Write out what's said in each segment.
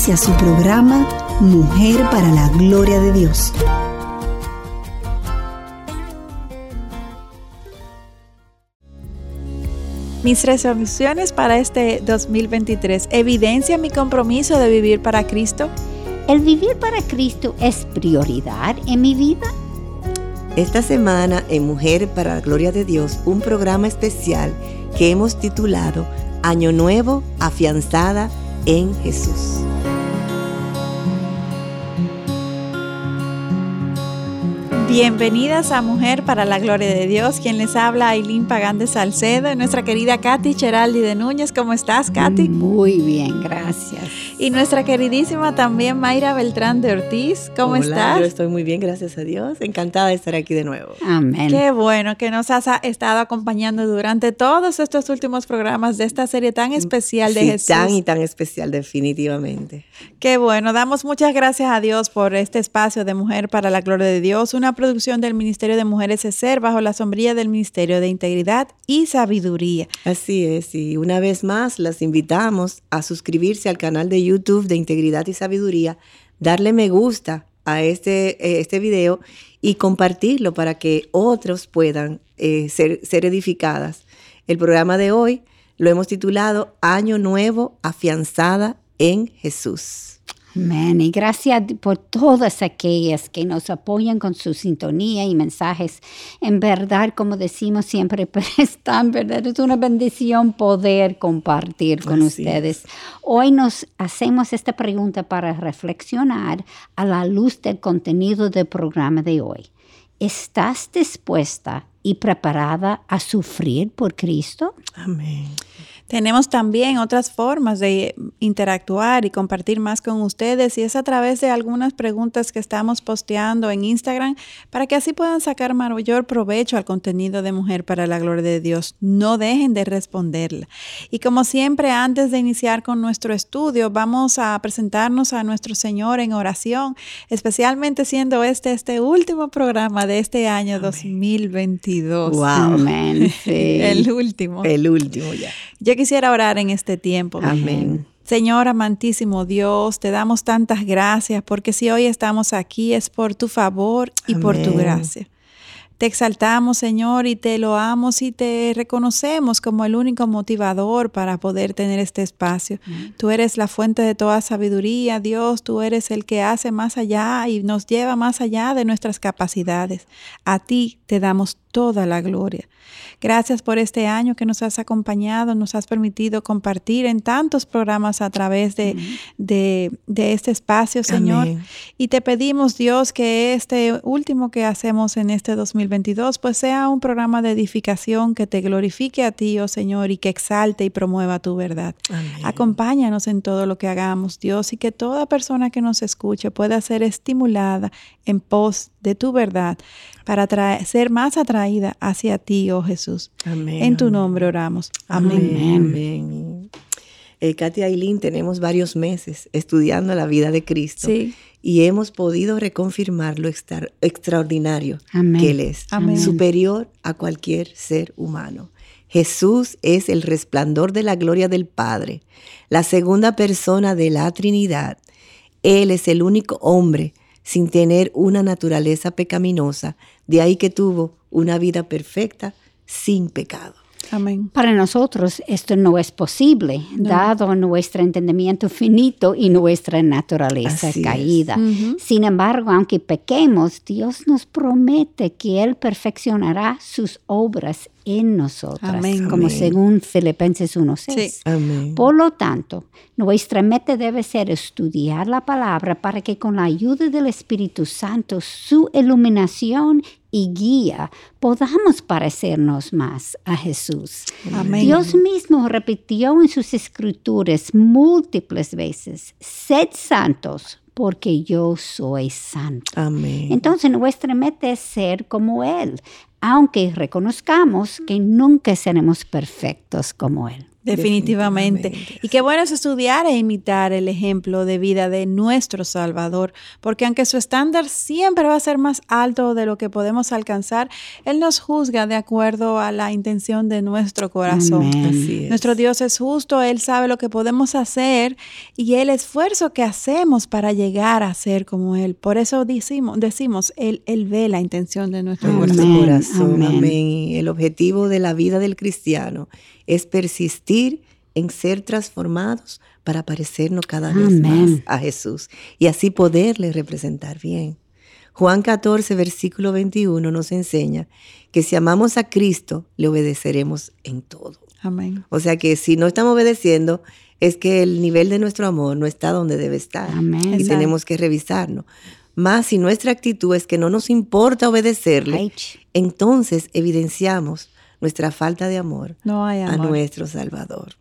Inicia su programa Mujer para la Gloria de Dios. Mis resoluciones para este 2023 evidencia mi compromiso de vivir para Cristo. ¿El vivir para Cristo es prioridad en mi vida? Esta semana en Mujer para la Gloria de Dios, un programa especial que hemos titulado Año Nuevo, afianzada en Jesús. Bienvenidas a Mujer para la Gloria de Dios. Quien les habla, Aileen Pagán de Salcedo, nuestra querida Katy Cheraldi de Núñez. ¿Cómo estás, Katy? Muy bien, gracias. Y nuestra queridísima también Mayra Beltrán de Ortiz. ¿Cómo Hola, estás? Yo estoy muy bien, gracias a Dios. Encantada de estar aquí de nuevo. Amén. Qué bueno que nos has estado acompañando durante todos estos últimos programas de esta serie tan especial de Sí, Jesús. Tan y tan especial, definitivamente. Qué bueno, damos muchas gracias a Dios por este espacio de Mujer para la Gloria de Dios, una producción del Ministerio de Mujeres ESER bajo la sombrilla del Ministerio de Integridad y Sabiduría. Así es, y una vez más las invitamos a suscribirse al canal de YouTube de Integridad y Sabiduría, darle me gusta a este, eh, este video y compartirlo para que otros puedan eh, ser, ser edificadas. El programa de hoy lo hemos titulado Año Nuevo, afianzada en Jesús. Amén. Y gracias por todas aquellas que nos apoyan con su sintonía y mensajes. En verdad, como decimos siempre, pero es tan verdad, es una bendición poder compartir con Así ustedes. Hoy nos hacemos esta pregunta para reflexionar a la luz del contenido del programa de hoy. ¿Estás dispuesta y preparada a sufrir por Cristo? Amén. Tenemos también otras formas de interactuar y compartir más con ustedes y es a través de algunas preguntas que estamos posteando en Instagram para que así puedan sacar mayor provecho al contenido de Mujer para la Gloria de Dios. No dejen de responderla. Y como siempre, antes de iniciar con nuestro estudio, vamos a presentarnos a nuestro Señor en oración, especialmente siendo este este último programa de este año 2022. Wow. Amén. Sí. El último. El último ya. Yo quisiera orar en este tiempo. Amén. Señor amantísimo Dios, te damos tantas gracias porque si hoy estamos aquí es por tu favor y por tu gracia. Te exaltamos, Señor, y te loamos y te reconocemos como el único motivador para poder tener este espacio. Tú eres la fuente de toda sabiduría, Dios, tú eres el que hace más allá y nos lleva más allá de nuestras capacidades. A ti te damos toda la gloria. Gracias por este año que nos has acompañado, nos has permitido compartir en tantos programas a través de, de, de este espacio, Señor. Amén. Y te pedimos, Dios, que este último que hacemos en este 2022, pues sea un programa de edificación que te glorifique a ti, oh Señor, y que exalte y promueva tu verdad. Amén. Acompáñanos en todo lo que hagamos, Dios, y que toda persona que nos escuche pueda ser estimulada en pos de tu verdad para ser más atraída hacia ti, oh Jesús. Amén, En tu amén. nombre oramos. Amén. Amén. amén. Eh, Katy Aileen, tenemos varios meses estudiando la vida de Cristo Sí. y hemos podido reconfirmar lo extra- extraordinario Amén. que Él es, Amén. superior a cualquier ser humano. Jesús es el resplandor de la gloria del Padre, la segunda persona de la Trinidad. Él es el único hombre sin tener una naturaleza pecaminosa, de ahí que tuvo una vida perfecta sin pecado. Amén. Para nosotros esto no es posible, dado nuestro entendimiento finito y nuestra naturaleza Así caída. Ujú. Sin embargo, aunque pequemos, Dios nos promete que Él perfeccionará sus obras en nosotras, Amén. como Amén. según Filipenses 1.6. Sí. Por lo tanto, nuestra meta debe ser estudiar la palabra para que con la ayuda del Espíritu Santo, su iluminación y guía, podamos parecernos más a Jesús. Amén. Dios mismo repitió en sus escrituras múltiples veces, sed santos porque yo soy santo. Amén. Entonces nuestra meta es ser como Él, aunque reconozcamos que nunca seremos perfectos como Él. Definitivamente. Definitivamente. Y qué bueno es estudiar e imitar el ejemplo de vida de nuestro Salvador, porque aunque su estándar siempre va a ser más alto de lo que podemos alcanzar, Él nos juzga de acuerdo a la intención de nuestro corazón. Amén. Así es. Nuestro Dios es justo, Él sabe lo que podemos hacer y el esfuerzo que hacemos para llegar a ser como Él. Por eso decimos, decimos Él, él ve la intención de nuestro Amén, nuestro corazón. amén. El objetivo de la vida del cristiano es persistir en ser transformados para parecernos cada vez más a Jesús y así poderle representar bien. Juan 14, versículo 21 nos enseña que si amamos a Cristo, le obedeceremos en todo. Amén. O sea que si no estamos obedeciendo, es que el nivel de nuestro amor no está donde debe estar. Amén. Y Exacto. tenemos que revisarnos. Más si nuestra actitud es que no nos importa obedecerle, Ay, entonces evidenciamos nuestra falta de amor, No hay a nuestro Salvador.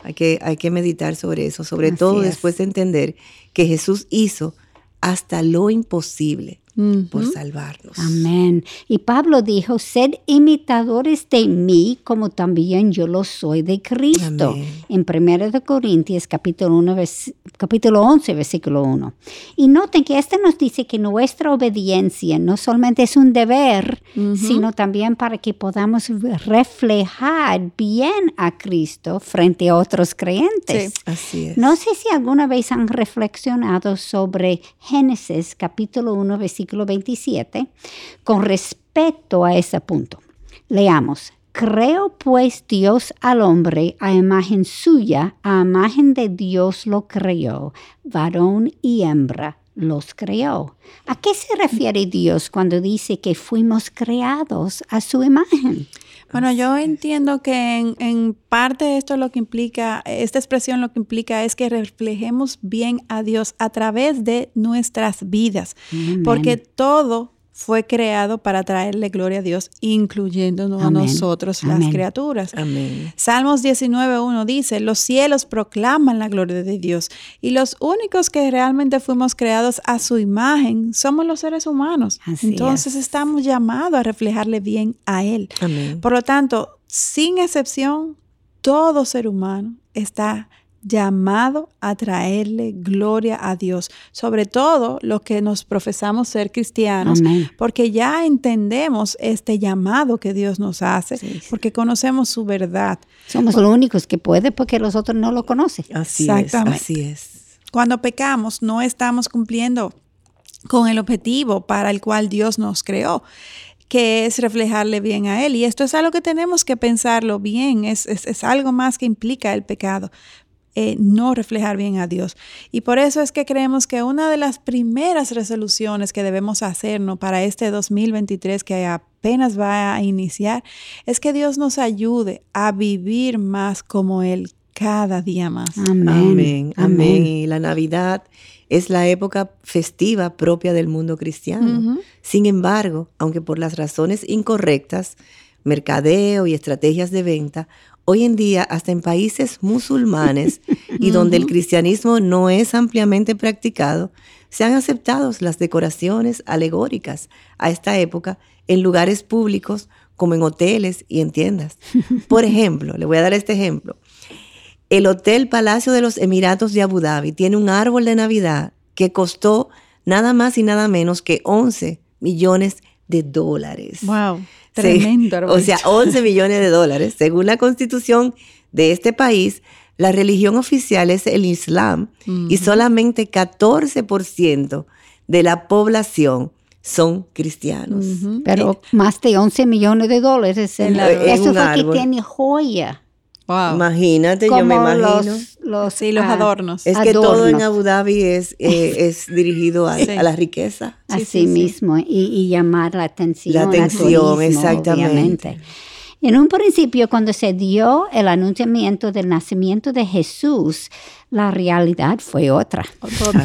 Hay que, hay que meditar sobre eso, sobre Así todo es. después de entender que Jesús hizo hasta lo imposible Por salvarnos. Amén. Y Pablo dijo, sed imitadores de mí como también yo lo soy de Cristo. Amén. En 1 de Corintios capítulo, 1, vers- capítulo 11, versículo 1. Y noten que este nos dice que nuestra obediencia no solamente es un deber, sino también para que podamos reflejar bien a Cristo frente a otros creyentes. Sí. Así es. No sé si alguna vez han reflexionado sobre Génesis capítulo 1 versículo 27 con respecto a ese punto. Leamos. Creo pues Dios al hombre a imagen suya, a imagen de Dios lo creó, varón y hembra los creó. ¿A qué se refiere Dios cuando dice que fuimos creados a su imagen? Bueno, yo entiendo que en, en parte esto lo que implica, esta expresión lo que implica es que reflejemos bien a Dios a través de nuestras vidas, Amén. porque todo fue creado para traerle gloria a Dios, incluyéndonos a Amén. nosotros las criaturas. Amén. Salmos 19.1 dice, los cielos proclaman la gloria de Dios y los únicos que realmente fuimos creados a su imagen somos los seres humanos. Así Entonces es. estamos llamados a reflejarle bien a Él. Por lo tanto, sin excepción, todo ser humano está llamado a traerle gloria a Dios, sobre todo los que nos profesamos ser cristianos, Amén. porque ya entendemos este llamado que Dios nos hace, Sí, sí. porque conocemos su verdad. Somos los únicos que puede porque los otros no lo conocen. Así es. Exactamente. Así es. Cuando pecamos, no estamos cumpliendo con el objetivo para el cual Dios nos creó que es reflejarle bien a Él. Y esto es algo que tenemos que pensarlo bien, es, es- es algo más que implica el pecado, eh, no reflejar bien a Dios. Y por eso es que creemos que una de las primeras resoluciones que debemos hacernos para este 2023 que apenas va a iniciar es que Dios nos ayude a vivir más como Él cada día más. Amén. Amén, amén. Y la Navidad es la época festiva propia del mundo cristiano. Sin embargo, aunque por las razones incorrectas, mercadeo y estrategias de venta, hoy en día hasta en países musulmanes y donde el cristianismo no es ampliamente practicado, se han aceptado las decoraciones alegóricas a esta época en lugares públicos como en hoteles y en tiendas. Por ejemplo, le voy a dar este ejemplo. El Hotel Palacio de los Emiratos de Abu Dhabi tiene un árbol de Navidad que costó nada más y nada menos que 11 millones de dólares. Wow, Sí, tremendo. O sea, 11 millones de dólares. Según la constitución de este país, la religión oficial es el Islam y solamente 14% de la población son cristianos. Pero más de 11 millones de dólares. En En- en eso un fue árbol. que tiene joya. Wow. Imagínate, como yo me imagino. Los, los, Sí, los ah, adornos. Es que todo en. Abu Dhabi es, eh, es dirigido a, Sí. a la riqueza. Sí, Así sí, sí. mismo, Y, y llamar la atención. La al atención, turismo, exactamente. obviamente. En un principio, cuando se dio el anunciamiento del nacimiento de Jesús, la realidad fue otra.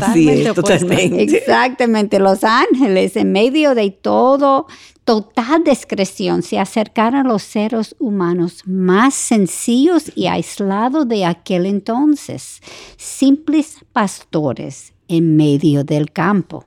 Así es, totalmente. Exactamente, los ángeles en medio de todo, total discreción, se acercaron a los seres humanos más sencillos y aislados de aquel entonces, simples pastores en medio del campo.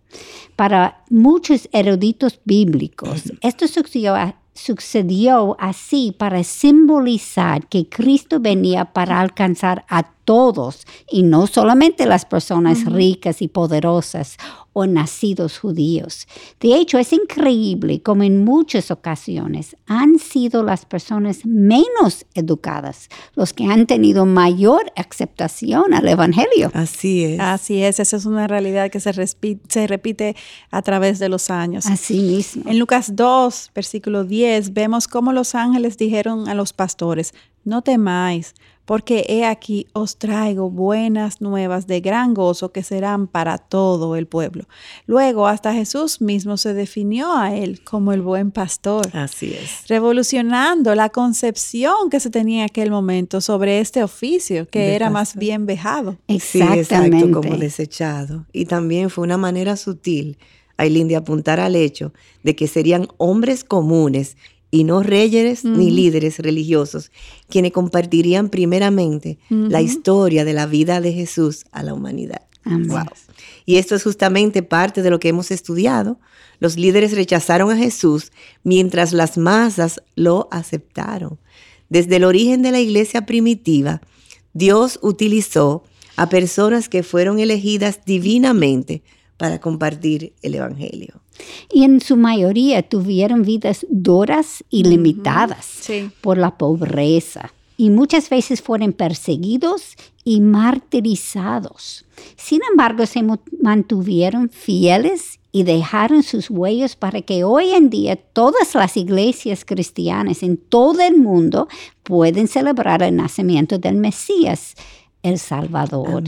Para muchos eruditos bíblicos, esto sucedió sucedió así para simbolizar que Cristo venía para alcanzar a todos y no solamente las personas ricas y poderosas o nacidos judíos. De hecho, es increíble como en muchas ocasiones han sido las personas menos educadas los que han tenido mayor aceptación al Evangelio. Así es. Así es, esa es una realidad que se, se repite a través de los años. Así mismo. En Lucas 2, versículo 10, vemos cómo los ángeles dijeron a los pastores, no temáis porque he aquí os traigo buenas nuevas de gran gozo que serán para todo el pueblo. Luego hasta Jesús mismo se definió a él como el buen pastor. Así es. Revolucionando la concepción que se tenía en aquel momento sobre este oficio, que era más bien vejado. Exactamente. exacto, como desechado. Y también fue una manera sutil, Aileen, de apuntar al hecho de que serían hombres comunes y no reyes ni líderes religiosos, quienes compartirían primeramente la historia de la vida de Jesús a la humanidad. Y esto es justamente parte de lo que hemos estudiado. Los líderes rechazaron a Jesús mientras las masas lo aceptaron. Desde el origen de la iglesia primitiva, Dios utilizó a personas que fueron elegidas divinamente para compartir el Evangelio. Y en su mayoría tuvieron vidas duras y limitadas por la pobreza. Y muchas veces fueron perseguidos y martirizados. Sin embargo, se mantuvieron fieles y dejaron sus huellas para que hoy en día todas las iglesias cristianas en todo el mundo pueden celebrar el nacimiento del Mesías el Salvador.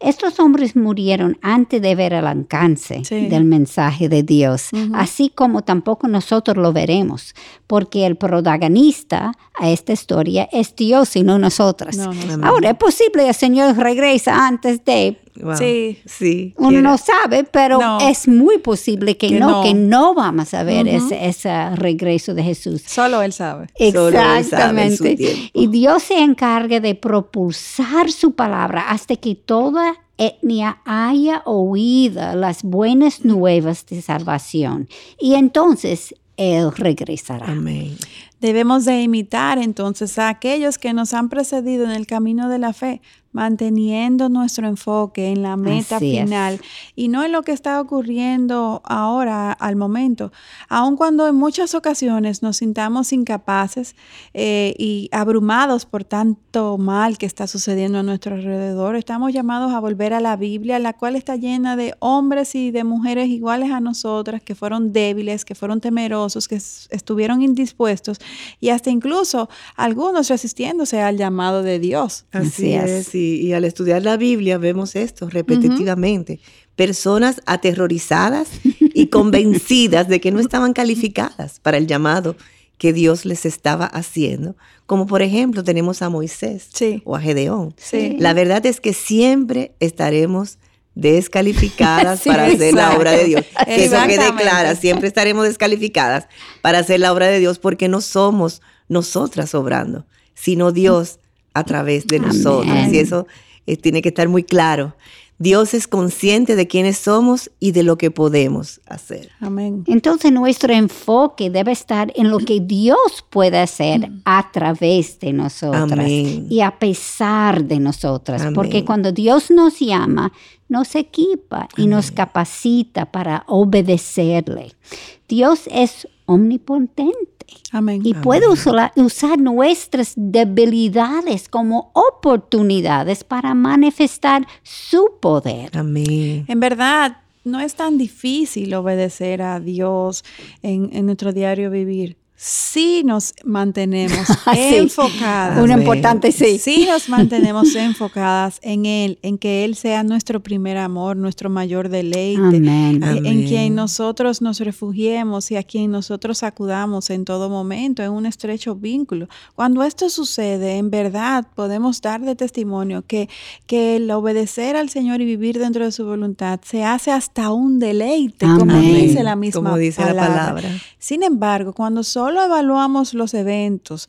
Estos hombres murieron antes de ver el alcance del mensaje de Dios, así como tampoco nosotros lo veremos, porque el protagonista a esta historia es Dios y no nosotras. Ahora, es posible que el Señor regresa antes de, Sí, sí. Uno no sabe, pero es muy posible que, no, que no vamos a ver ese, regreso de Jesús. Solo Él sabe. Exactamente. y Dios se encarga de propulsar su palabra hasta que toda etnia haya oído las buenas nuevas de salvación. Y entonces Él regresará. Amén. Debemos de imitar entonces a aquellos que nos han precedido en el camino de la fe, manteniendo nuestro enfoque en la meta final y no en lo que está ocurriendo ahora al momento, aun cuando en muchas ocasiones nos sintamos incapaces eh, y abrumados por tanto mal que está sucediendo a nuestro alrededor, estamos llamados a volver a la Biblia, la cual está llena de hombres y de mujeres iguales a nosotras, que fueron débiles, que fueron temerosos, que estuvieron indispuestos y hasta incluso algunos resistiéndose al llamado de Dios. Así, es y, al estudiar la Biblia vemos esto repetitivamente. Personas aterrorizadas y convencidas de que no estaban calificadas para el llamado que Dios les estaba haciendo, como por ejemplo tenemos a Moisés o a Gedeón. La verdad es que siempre estaremos descalificadas para hacer la obra de Dios. Que eso quede clara, siempre estaremos descalificadas para hacer la obra de Dios porque no somos nosotras obrando, sino Dios a través de nosotros. Y eso eh, tiene que estar muy claro. Dios es consciente de quiénes somos y de lo que podemos hacer. Amén. Entonces nuestro enfoque debe estar en lo que Dios puede hacer mm. a través de nosotras y a pesar de nosotras. Porque cuando Dios nos llama, nos equipa y nos capacita para obedecerle. Dios es omnipotente y puede usar, nuestras debilidades como oportunidades para manifestar su poder. Amén. En verdad, no es tan difícil obedecer a Dios en, nuestro diario vivir sí nos mantenemos enfocadas. Una importante sí. Sí nos mantenemos enfocadas en Él, en que Él sea nuestro primer amor, nuestro mayor deleite, Amén. en Amén. quien nosotros nos refugiemos y a quien nosotros acudamos en todo momento, en un estrecho vínculo. Cuando esto sucede, en verdad podemos dar de testimonio que, que el obedecer al Señor y vivir dentro de su voluntad se hace hasta un deleite, como dice la misma Como dice la palabra. sin embargo, cuando solo evaluamos los eventos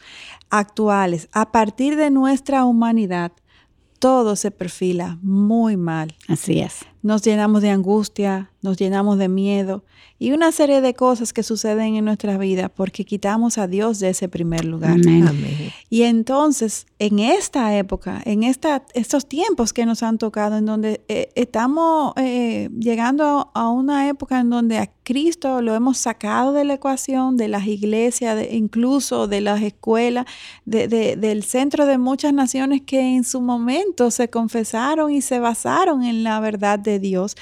actuales a partir de nuestra humanidad, todo se perfila muy mal. Así es. Nos llenamos de angustia, nos llenamos de miedo y una serie de cosas que suceden en nuestra vida porque quitamos a Dios de ese primer lugar. Amén. Amén. Y entonces, en esta época, en esta, estos tiempos que nos han tocado, en donde eh, estamos eh, llegando a una época en donde a Cristo lo hemos sacado de la ecuación, de las iglesias, de- incluso de las escuelas, de- de- del centro de muchas naciones que en su momento se confesaron y se basaron en la verdad de Dios.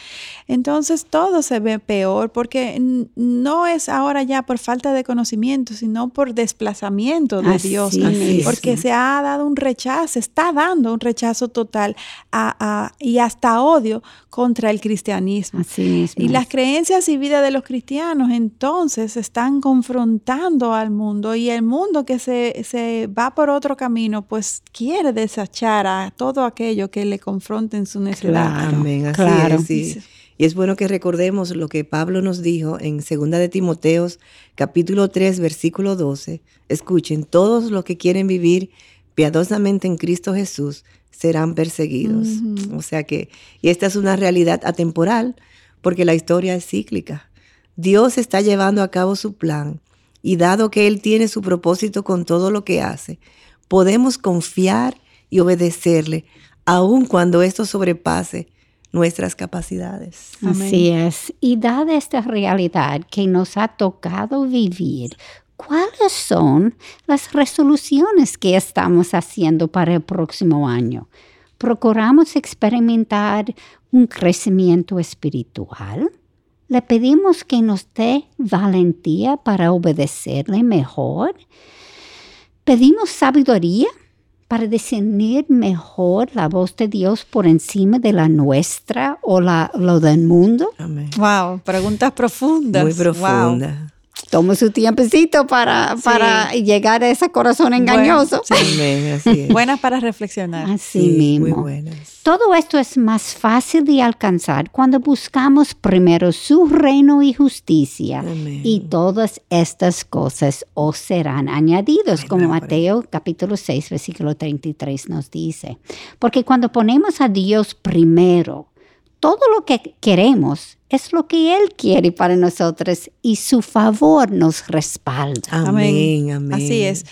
Entonces todo se ve peor porque no es ahora ya por falta de conocimiento, sino por desplazamiento de Así Dios. Porque se ha dado un rechazo, se está dando un rechazo total a- a- y hasta odio contra el cristianismo. Así mismo. Y las creencias y vida de los cristianos entonces están confrontando al mundo y el mundo que se, se va por otro camino pues quiere desechar a todo aquello que le confronte en su necedad. Claro, Amén, así claro. es, sí. Y es bueno que recordemos lo que Pablo nos dijo en 2 de Timoteos, capítulo 3, versículo 12. Escuchen, todos los que quieren vivir piadosamente en Cristo Jesús serán perseguidos. O sea que, y esta es una realidad atemporal, porque la historia es cíclica. Dios está llevando a cabo su plan, y dado que Él tiene su propósito con todo lo que hace, podemos confiar y obedecerle, aun cuando esto sobrepase nuestras capacidades. Así es. Y dada esta realidad que nos ha tocado vivir, ¿cuáles son las resoluciones que estamos haciendo para el próximo año? ¿Procuramos experimentar un crecimiento espiritual? ¿Le pedimos que nos dé valentía para obedecerle mejor? ¿Pedimos sabiduría para discernir mejor la voz de Dios por encima de la nuestra o la, lo del mundo? Amén. Wow, preguntas profundas. Muy Wow. Toma su tiempecito para, Sí. para llegar a ese corazón engañoso. Bueno, sí. Así es. Buenas para reflexionar. Así Sí, mismo. Muy buenas. Todo esto es más fácil de alcanzar cuando buscamos primero su reino y justicia. Amén. Y todas estas cosas os serán añadidos, Ay, como Mateo capítulo 6, versículo 33 nos dice. Porque cuando ponemos a Dios primero, todo lo que queremos es lo que Él quiere para nosotros y su favor nos respalda. Amén, amén. Así es.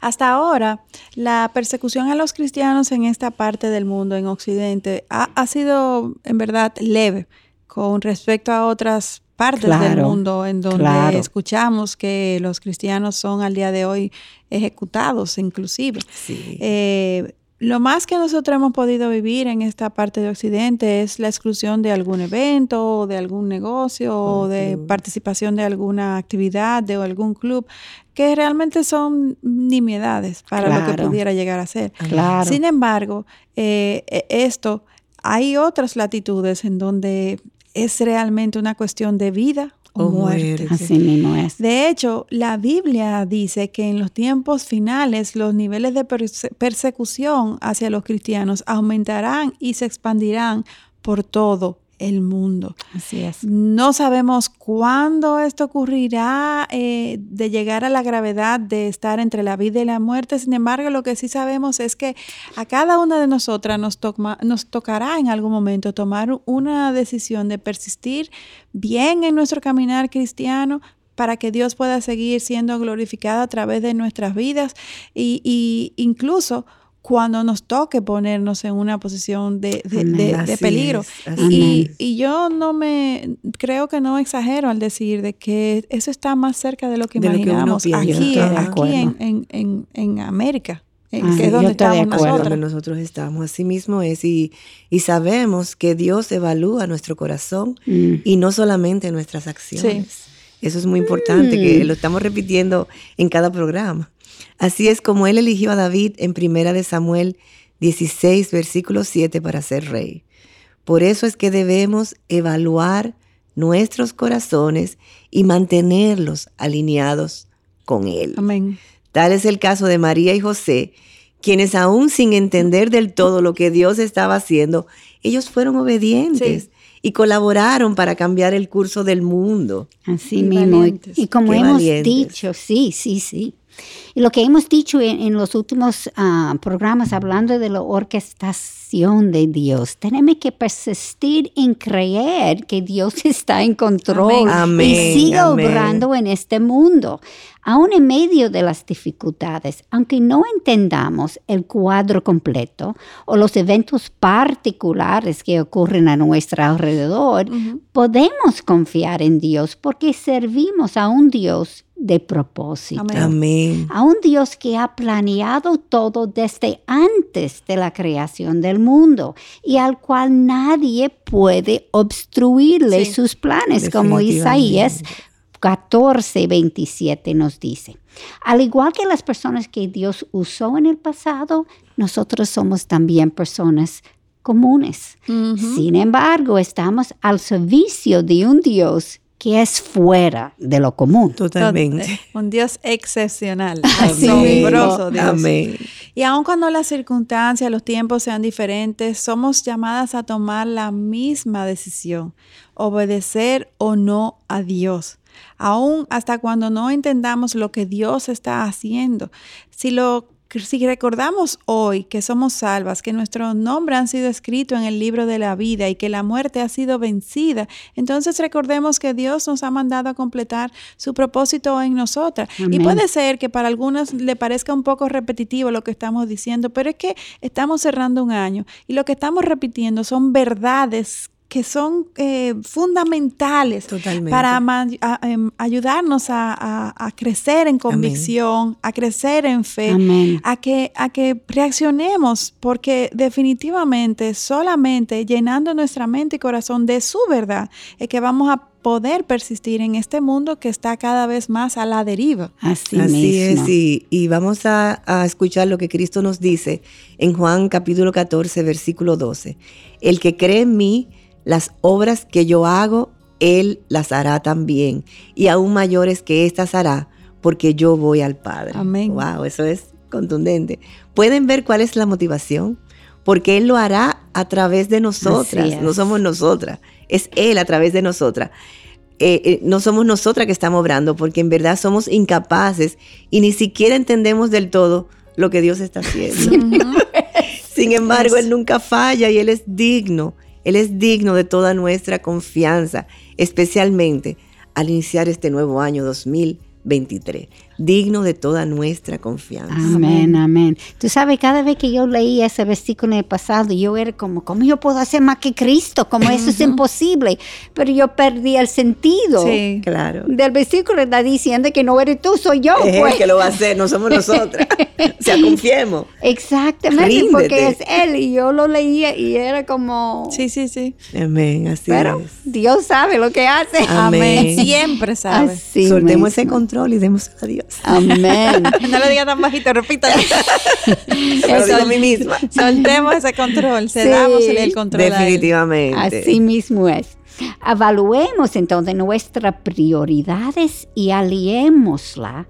Hasta ahora, la persecución a los cristianos en esta parte del mundo, en Occidente, ha, ha sido en verdad leve con respecto a otras partes del mundo en donde claro. escuchamos que los cristianos son al día de hoy ejecutados inclusive. Sí. Eh, lo más que nosotros hemos podido vivir en esta parte de Occidente es la exclusión de algún evento, o de algún negocio, o de club. participación de alguna actividad, de algún club, que realmente son nimiedades para lo que pudiera llegar a ser. Claro. Sin embargo, eh, eh, esto, hay otras latitudes en donde es realmente una cuestión de vida o O muerte. Así mismo es. De hecho, la Biblia dice que en los tiempos finales los niveles de perse- persecución hacia los cristianos aumentarán y se expandirán por todo el mundo. Así es. No sabemos cuándo esto ocurrirá eh, de llegar a la gravedad de estar entre la vida y la muerte. Sin embargo, lo que sí sabemos es que a cada una de nosotras nos, toma- nos tocará en algún momento tomar una decisión de persistir bien en nuestro caminar cristiano para que Dios pueda seguir siendo glorificado a través de nuestras vidas y, y incluso cuando nos toque ponernos en una posición de, de- Amén. de- peligro. es, Y, y yo no me, creo que no exagero al decir de que eso está más cerca de lo que De lo que imaginamos aquí, en, en, en, en América, eh, Ah, que es yo donde estoy de estamos acuerdo. nosotros. nosotros estamos. Así mismo es. Y, y sabemos que Dios evalúa nuestro corazón Mm. y no solamente nuestras acciones. Eso es muy importante, que lo estamos repitiendo en cada programa. Así es como él eligió a David en Primera de Samuel 16, versículo 7 para ser rey. Por eso es que debemos evaluar nuestros corazones y mantenerlos alineados con Él. Amén. Tal es el caso de María y José, quienes aún sin entender del todo lo que Dios estaba haciendo, ellos fueron obedientes y colaboraron para cambiar el curso del mundo. Así mismo. Y como hemos dicho, sí, sí, sí. Y lo que hemos dicho en, los últimos ah, programas hablando de la orquestación de Dios, tenemos que persistir en creer que Dios está en control y sigue obrando en este mundo. Aún en medio de las dificultades, aunque no entendamos el cuadro completo o los eventos particulares que ocurren a nuestro alrededor, podemos confiar en Dios porque servimos a un Dios de propósito. Amén. A un Dios que ha planeado todo desde antes de la creación del mundo y al cual nadie puede obstruirle sus planes, como Isaías 14, 27 nos dice. Al igual que las personas que Dios usó en el pasado, nosotros somos también personas comunes. Sin embargo, estamos al servicio de un Dios que es fuera de lo común. Totalmente. Un Dios excepcional, asombroso Dios. Amén. Y aun cuando las circunstancias, los tiempos sean diferentes, somos llamadas a tomar la misma decisión, obedecer o no a Dios aún hasta cuando no entendamos lo que Dios está haciendo. Si lo si recordamos hoy que somos salvas, que nuestro nombre han sido escrito en el libro de la vida y que la muerte ha sido vencida, entonces recordemos que Dios nos ha mandado a completar su propósito en nosotras. Y puede ser que para algunos le parezca un poco repetitivo lo que estamos diciendo, pero es que estamos cerrando un año y lo que estamos repitiendo son verdades que son eh, fundamentales para em, ayudarnos a, crecer en convicción, a crecer en fe, a que, a que reaccionemos, porque definitivamente solamente llenando nuestra mente y corazón de su verdad es que vamos a poder persistir en este mundo que está cada vez más a la deriva. Así, es, y, y vamos a, a, escuchar lo que Cristo nos dice en Juan capítulo 14, versículo 12. El que cree en mí, las obras que yo hago, Él las hará también, y aún mayores que éstas hará, porque yo voy al Padre. Amén. Wow, eso es contundente. ¿Pueden ver cuál es la motivación? Porque Él lo hará a través de nosotras, no somos nosotras, es Él a través de nosotras. Eh, eh, no somos nosotras que estamos obrando, porque en verdad somos incapaces y ni siquiera entendemos del todo lo que Dios está haciendo. Sin embargo, Él nunca falla y Él es digno él es digno de toda nuestra confianza, especialmente al iniciar este nuevo año 2023 digno de toda nuestra confianza. Amén, amén. Tú sabes, cada vez que yo leía ese versículo en el pasado, yo era como, ¿cómo yo puedo hacer más que Cristo? Como eso es imposible. Pero yo perdí el sentido. Sí, claro. Del versículo está diciendo que no eres tú, soy yo. Es pues. que lo va a hacer, no somos nosotras. o sea, confiemos. Exactamente, porque es Él. Y yo lo leía y era como... Sí, sí, sí. Amén, así Pero Dios sabe lo que hace. Amén. Siempre sabe. Así Soltemos ese control y demos a Dios. Amén. no lo diga tan bajito, repítalo. lo digo a mí misma. Soltemos ese control, cedamos el control. Definitivamente. Así mismo es. Evaluemos entonces nuestras prioridades y aliémosla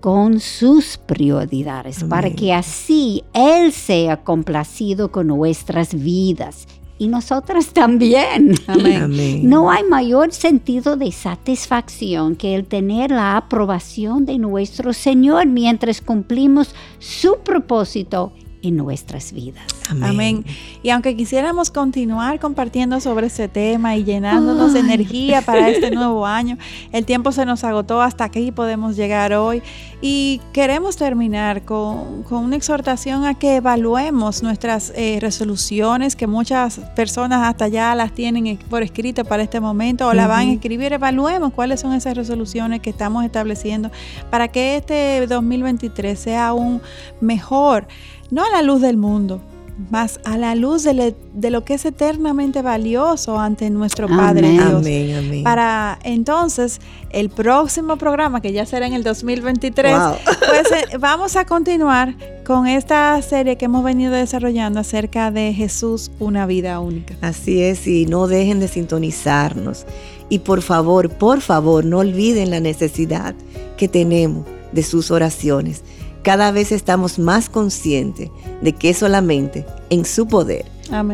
con sus prioridades para que así Él sea complacido con nuestras vidas y nosotras también. Amén. No hay mayor sentido de satisfacción que el tener la aprobación de nuestro Señor mientras cumplimos su propósito en nuestras vidas. Amén. Y aunque quisiéramos continuar compartiendo sobre ese tema y llenándonos de energía para este nuevo año, el tiempo se nos agotó, hasta aquí podemos llegar hoy. Y queremos terminar con, una exhortación a que evaluemos nuestras eh, resoluciones, que muchas personas hasta ya las tienen por escrito para este momento o la van a escribir. Evaluemos cuáles son esas resoluciones que estamos estableciendo para que este 2023 sea aún mejor no a la luz del mundo, más a la luz de, lo que es eternamente valioso ante nuestro Padre Dios. Amén, amén. Para entonces el próximo programa, que ya será en el 2023, pues eh, vamos a continuar con esta serie que hemos venido desarrollando acerca de Jesús, una vida única. Así es, y no dejen de sintonizarnos. Y por favor, por favor, no olviden la necesidad que tenemos de sus oraciones. Cada vez estamos más conscientes de que solamente en su poder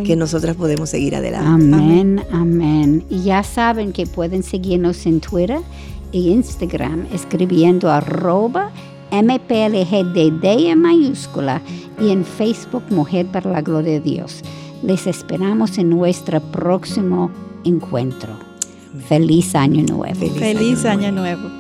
que nosotras podemos seguir adelante. Amén, amén. Y ya saben que pueden seguirnos en Twitter e Instagram escribiendo arroba MPLGDD en mayúscula y en Facebook Mujer para la Gloria de Dios. Les esperamos en nuestro próximo encuentro. Feliz año nuevo. Feliz, año nuevo.